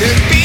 to be